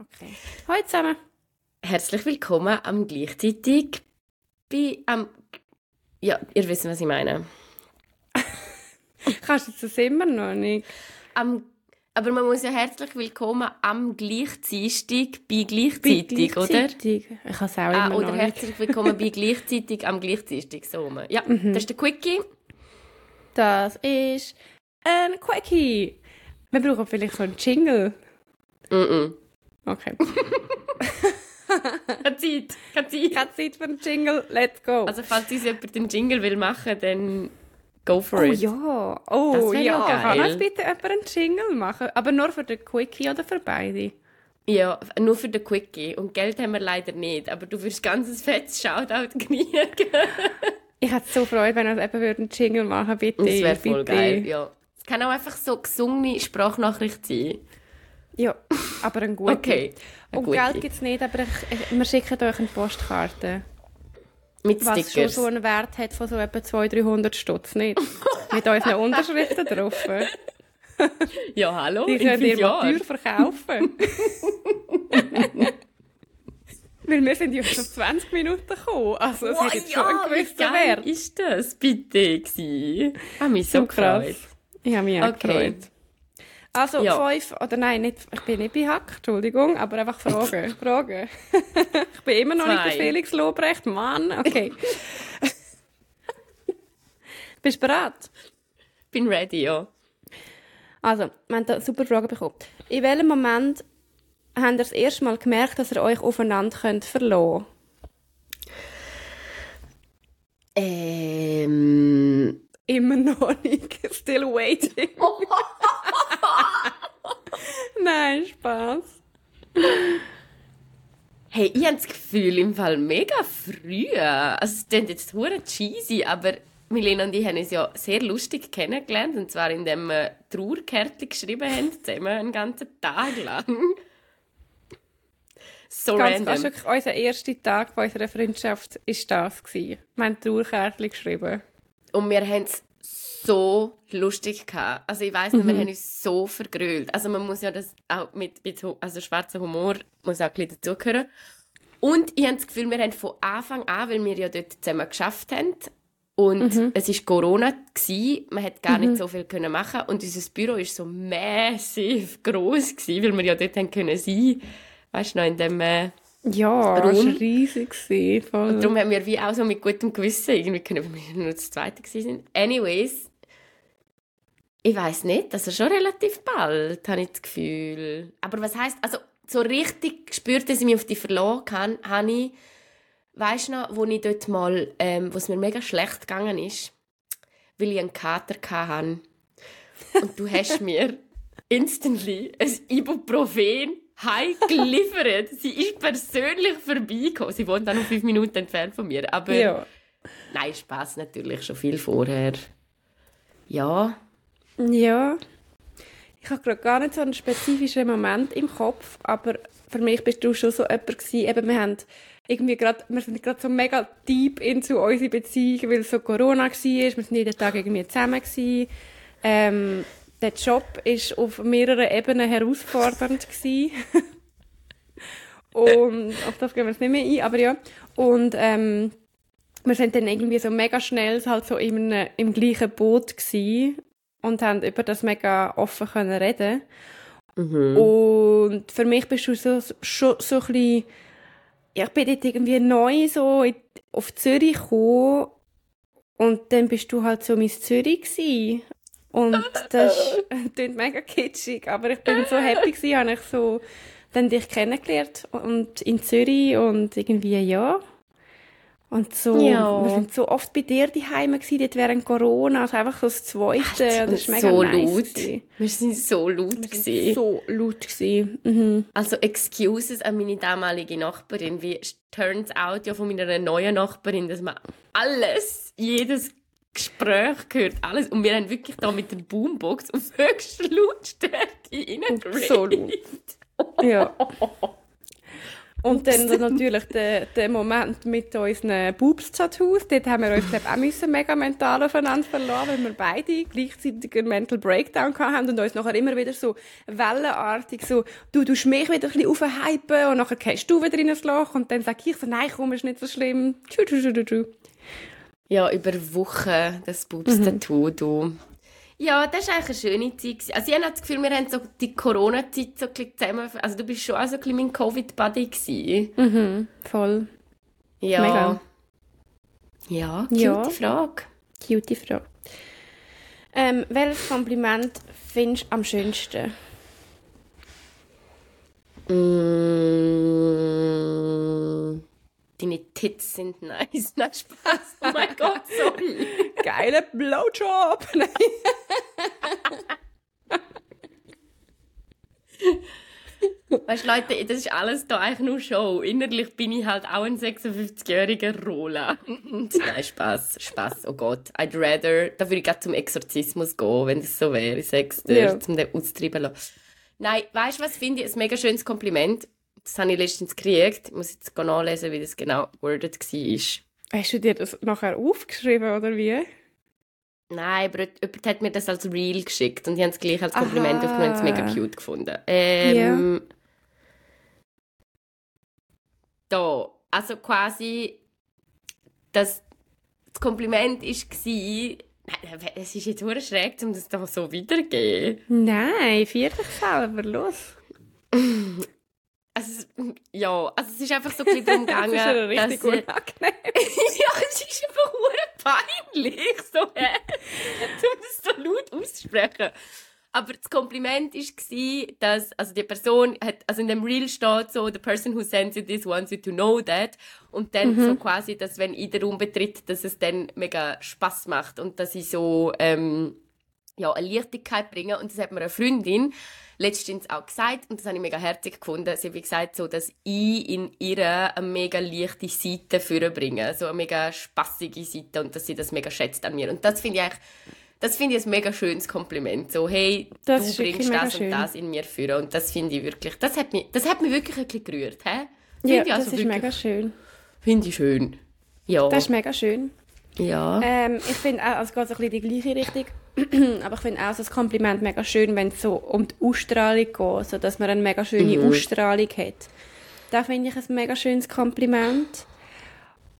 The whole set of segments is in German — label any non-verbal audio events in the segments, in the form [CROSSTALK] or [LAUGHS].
Okay. Hallo zusammen. Herzlich willkommen am gleichzeitig bei am ja, ihr wisst, was ich meine. [LAUGHS] Kannst du das immer noch nicht? Am, aber man muss ja herzlich willkommen am gleichzeitig bei gleichzeitig, Bei oder? gleichzeitig. Ich kann es auch Ah, immer oder herzlich willkommen bei [LAUGHS] gleichzeitig am gleichzeitig so rum. Ja, Mhm. das ist der Quickie. Das ist ein Quickie. Wir brauchen vielleicht so einen Jingle. Mm -mm. Okay. Keine Zeit, keine Zeit. Keine Zeit für einen Jingle. Let's go. Also falls uns jemand den Jingle will machen, dann go for oh it. ja. Das Oh wär ja. noch Kann uns bitte jemand einen Jingle machen? Aber nur für den Quickie oder für beide? Ja, nur für den Quickie. Und Geld haben wir leider nicht, aber du wirst ganz ein fettes Shoutout kriegen. [LAUGHS] Ich hätte so Freude, wenn eben würden einen Jingle machen bitte. Das wäre voll bitte. geil, ja. Es kann auch einfach so gesungene Sprachnachricht sein. Ja, aber ein guter. Okay. eine Und. Geld gibt es nicht, aber ich, wir schicken euch eine Postkarte. Mit Was schon Stickers. so einen Wert hat von so etwa 200, 300 Stutz, nicht? Mit unseren Unterschriften drauf. Ja, hallo, Die könnt ihr mal teuer verkaufen. Weil wir sind ja schon 20 Minuten gekommen. Also es hat jetzt schon einen wie gewissen geil Wert. ist das bitte gewesen? Ich habe mich so, So krass. gefreut. Ich habe mich auch Okay. gefreut. Also Ja. fünf, oder nein, nicht, ich bin nicht bei Hack, Entschuldigung, aber einfach Fragen. [LAUGHS] Fragen. [LAUGHS] ich bin immer noch nicht der Zwei. Felix Lobrecht, Mann. Okay. [LAUGHS] Bist du bereit? Bin ready, ja. Also, wir haben da super Fragen bekommen. In welchem Moment habt ihr das erste Mal gemerkt, dass ihr euch aufeinander könnt verlassen Ähm... Immer noch nicht. Still waiting. Nein, Spaß. Hey, ich habe das Gefühl, im Fall mega früh. Also, es klingt jetzt hure cheesy, aber Milena und ich haben uns ja sehr lustig kennengelernt. Und zwar, indem wir Trauerkärtchen geschrieben haben, zusammen einen ganzen Tag lang. So Ganz random. fast unser erster Tag von unserer Freundschaft war das. gewesen. Wir haben Trauerkärtchen geschrieben. Und wir haben es so lustig gehabt. Also ich weiss nicht, wir haben uns so vergrölt. Also man muss ja das auch mit, mit also schwarzer Humor muss auch ein bisschen dazugehören. Und ich habe das Gefühl, wir haben von Anfang an, weil wir ja dort zusammen geschafft haben, und es war Corona, gewesen, man hat gar nicht so viel können machen und unser Büro war so massiv gross, gewesen, weil wir ja dort haben können sein Weißt du noch, in dem... Äh, Ja, Warum? es war riesig. Voll. Darum haben wir wie auch so mit gutem Gewissen irgendwie können, weil wir nur das Zweite sind. Anyways, ich weiß nicht, also schon relativ bald, habe ich das Gefühl. Aber was heißt also so richtig gespürt, dass ich mich auf die verloren kann, habe ich, weißt du noch, wo ich dort mal, ähm, wo es mir mega schlecht gegangen ist, weil ich einen Kater hatte. Und du hast [LAUGHS] mir instantly ein Ibuprofen heim geliefert. [LAUGHS] Sie ist persönlich vorbeigekommen. Sie wohnt auch noch fünf Minuten entfernt von mir. Aber ja. nein, Spaß natürlich schon viel vorher. Ja, Ja. Ich habe gerade gar nicht so einen spezifischen Moment im Kopf, aber für mich bist du schon so jemand gewesen, eben wir haben irgendwie gerade, wir sind gerade so mega deep into unsere Beziehung, weil so Corona war, wir sind jeden Tag irgendwie zusammen gewesen. Ähm, der Job ist auf mehreren Ebenen herausfordernd. Und auf das gehen wir jetzt nicht mehr ein, aber ja. Und ähm, wir sind dann irgendwie so mega schnell halt so in einem, im gleichen Boot gewesen und haben über das mega offen können reden. Und für mich bist du so, schon so ein bisschen, ja, ich bin dort irgendwie neu so in, auf Zürich gekommen und dann bist du halt so mein Zürich gewesen. Und [LAUGHS] das ist- klingt mega kitschig, aber ich bin so happy gewesen, habe ich so dann dich kennengelernt und in Zürich und irgendwie, ja. Und so, Ja. wir sind so oft bei dir daheim gewesen, dort während Corona, also einfach so das Zweite, und das ist mega so nice laut. gewesen. Wir sind so laut Wir gewesen. sind so laut gewesen. Mhm. Also Excuses an meine damalige Nachbarin. Wie turns out ja von meiner neuen Nachbarin, dass man alles, jedes Gespräch gehört, alles. Und wir haben wirklich da mit der Boombox auf höchster Lautstärke reingeredet. So laut. Ja. [LAUGHS] Und dann natürlich der, der Moment mit unseren Boobs-Tattoos. Dort haben wir uns, glaube ich, auch müssen mega mental aufeinander verloren, weil wir beide gleichzeitig einen Mental Breakdown hatten und uns nachher immer wieder so wellenartig so, du tust mich wieder ein bisschen aufhypen und nachher gehst du wieder in ein Loch und dann sage ich so, nein, komm, ist nicht so schlimm. Tschu, tschu, tschu, tschu. Ja, über Wochen das Boobs-Tattoo, mhm. du. Ja, das war eigentlich eine schöne Zeit. Also ich habe das Gefühl, wir haben so die Corona-Zeit so ein bisschen zusammen... Also du bist schon auch so ein bisschen mein Covid-Buddy Mhm, voll. Ja. Mega. Ja, cute ja. Frage. Cute Frage. Ähm, welches Kompliment findest du am schönsten? Mm, deine Tits sind nice. [LAUGHS] Nein, Spaß. Oh mein [LAUGHS] Gott, sorry. Geile Blowjob. [LAUGHS] Weißt du, Leute, das ist alles da eigentlich nur Show. Innerlich bin ich halt auch ein 56-jähriger Rola. Nein, Spaß, Spaß. Oh Gott, I'd rather. Da würde ich gerade zum Exorzismus gehen, wenn das so wäre. Dir, ja. zum den auszutreiben Nein, weißt du was, finde ich ein mega schönes Kompliment. Das habe ich letztens gekriegt. Ich muss jetzt nachlesen, wie das genau worded war. Hast du dir das nachher aufgeschrieben, oder wie? Nein, aber jemand hat mir das als Real geschickt und ich habe es gleich als Kompliment aufgenommen und es mega cute gefunden. Ähm, yeah. Da, also quasi, das, das Kompliment war, es ist jetzt nur schräg, um das da so wiederzugeben. Nein, vier dich selber, los. [LAUGHS] Ja, also es ist einfach so ein bisschen darum gegangen, [LAUGHS] das ist ja richtig dass, unangenehm. [LAUGHS] ja, es ist einfach peinlich, so, hä? um das so laut auszusprechen. Aber das Kompliment war, dass, also die Person hat, also in dem Reel steht so, the person who sends you this wants you to know that. Und dann mhm. so quasi, dass wenn ich den Raum betritt, dass es dann mega Spass macht und dass ich so, ähm, ja, eine Leichtigkeit bringe. Und das hat mir eine Freundin letztens auch gesagt, und das habe ich mega herzig gefunden, sie hat gesagt, so, dass ich in ihr eine mega leichte Seite vorbringe, so eine mega spassige Seite und dass sie das mega schätzt an mir. Und das finde ich eigentlich, das finde ich ein mega schönes Kompliment. So, hey, das du bringst das und das in mir vor. Und das finde ich wirklich, das hat mich, das hat mich wirklich ein bisschen gerührt. Hä? Ja, also das ist wirklich, mega schön. Finde ich schön. Ja. Das ist mega schön. Ja. Ähm, ich finde auch, es geht so ein bisschen die gleiche Richtung. [CLEARS THROAT] Aber ich finde auch so das Kompliment mega schön, wenn es so um die Ausstrahlung geht, so dass man eine mega schöne mhm. Ausstrahlung hat. Da finde ich ein mega schönes Kompliment.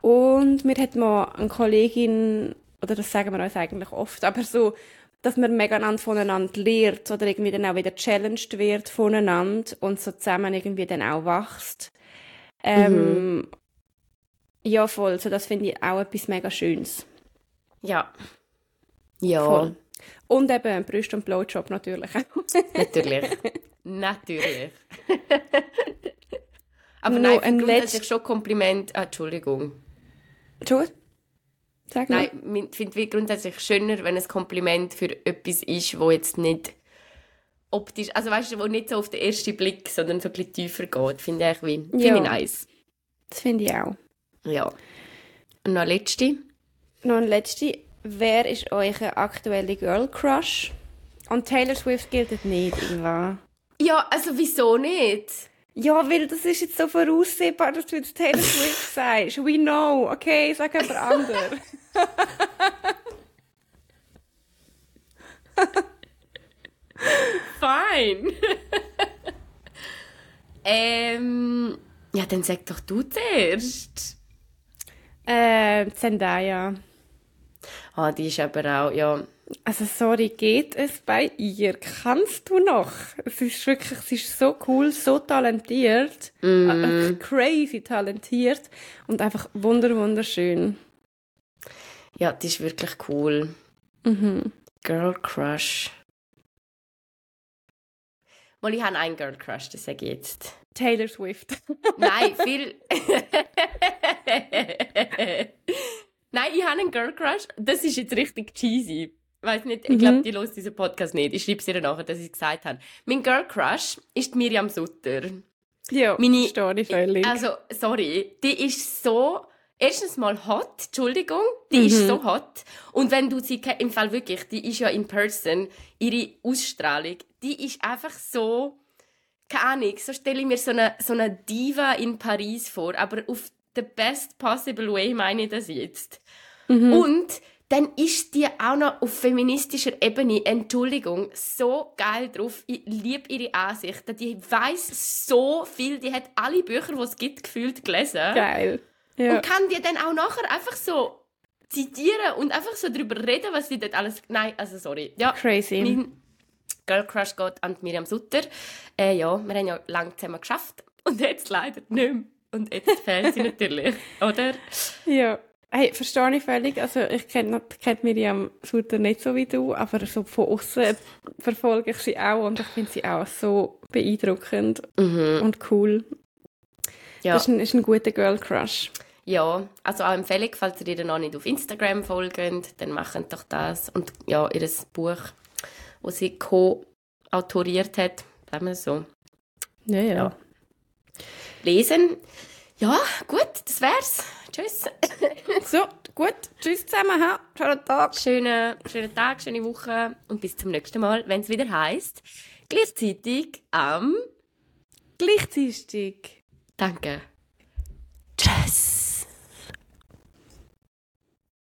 Und mir hat mal eine Kollegin, oder das sagen wir uns eigentlich oft, aber so, dass man mega voneinander lernt oder irgendwie dann auch wieder challenged wird voneinander und so zusammen irgendwie dann auch wächst. Ähm, mhm. Ja, voll. So, das finde ich auch etwas mega Schönes. Ja. Ja. Voll. Und eben Brüste und Blowjob natürlich. [LAUGHS] natürlich. natürlich. Aber no, nein, ich finde letzt... schon Kompliment. Ah, Entschuldigung. Entschuldigung? Sag Nein, ich finde es grundsätzlich schöner, wenn ein Kompliment für etwas ist, wo jetzt nicht optisch, also weißt du, wo nicht so auf den ersten Blick, sondern so ein bisschen tiefer geht, finde ich wie, finde ja. ich nice. Das finde ich auch. Ja. Und noch letzte? Noch ein letzte. Wer ist euer aktuelle Girl Crush? Und Taylor Swift gilt nicht, Eva. Ja, also wieso nicht? Ja, weil das ist jetzt so voraussehbar, dass du jetzt Taylor Swift [LAUGHS] sagst. We know, okay? Sag jemand anderes. [LAUGHS] Fine. [LAUGHS] ähm, ja, dann sag doch du zuerst. Äh, Zendaya. Ah, die ist aber auch, ja. Also sorry, geht es bei ihr? Kannst du noch? Es ist wirklich, sie ist so cool, so talentiert, mm. crazy talentiert und einfach wunder wunderschön. Ja, die ist wirklich cool. Mhm. Girl Crush. Mal, ich habe einen Girl Crush, das sage ich jetzt. Taylor Swift. Nein, [LAUGHS] viel. [LAUGHS] Nein, ich habe einen Girl Crush. Das ist jetzt richtig cheesy. Ich weiß nicht, ich glaube, mhm. die los diesen Podcast nicht. Ich schreibe es ihr nachher, dass ich es gesagt habe. Mein Girl Crush ist Miriam Sutter. Ja, Meine, ich völlig. Also, sorry, die ist so erstens mal hot, Entschuldigung, die mhm. ist so hot. Und wenn du sie im Fall wirklich, die ist ja in person, ihre Ausstrahlung, die ist einfach so keine Ahnung, so stelle ich mir so eine, so eine Diva in Paris vor, aber auf the best possible way meine ich das jetzt. Mhm. Und dann ist die auch noch auf feministischer Ebene, Entschuldigung, so geil drauf. Ich liebe ihre Ansichten. Die weiß so viel. Die hat alle Bücher, die es gibt, gefühlt gelesen. Geil. Ja. Und kann die dann auch nachher einfach so zitieren und einfach so darüber reden, was sie dort alles... Nein, also sorry. Ja, Crazy. mein Girl Crush geht an Miriam Sutter. Äh, ja, wir haben ja lange zusammen geschafft und jetzt leider nicht mehr. Und jetzt fehlt sie natürlich, [LAUGHS] oder? Ja. Hey, verstehe ich völlig. Also, ich kenne kenn Miriam Sutter nicht so wie du, aber so von außen verfolge ich sie auch und ich finde sie auch so beeindruckend und cool. Ja. Das ist ein, ist ein guter Girl Crush. Ja, also auch Empfehlung, falls ihr ihr noch nicht auf Instagram folgt, dann macht doch das. Und ja, ihr Buch, das sie co-autoriert hat, sagen wir so, Ja, ja. Lesen. Ja, gut, das wär's. Tschüss. [LAUGHS] So, gut. Tschüss zusammen. Ha? Schönen Tag. Schönen, schönen Tag, schöne Woche und bis zum nächsten Mal, wenn es wieder heißt gleichzeitig am... Gleichzeitig. Danke.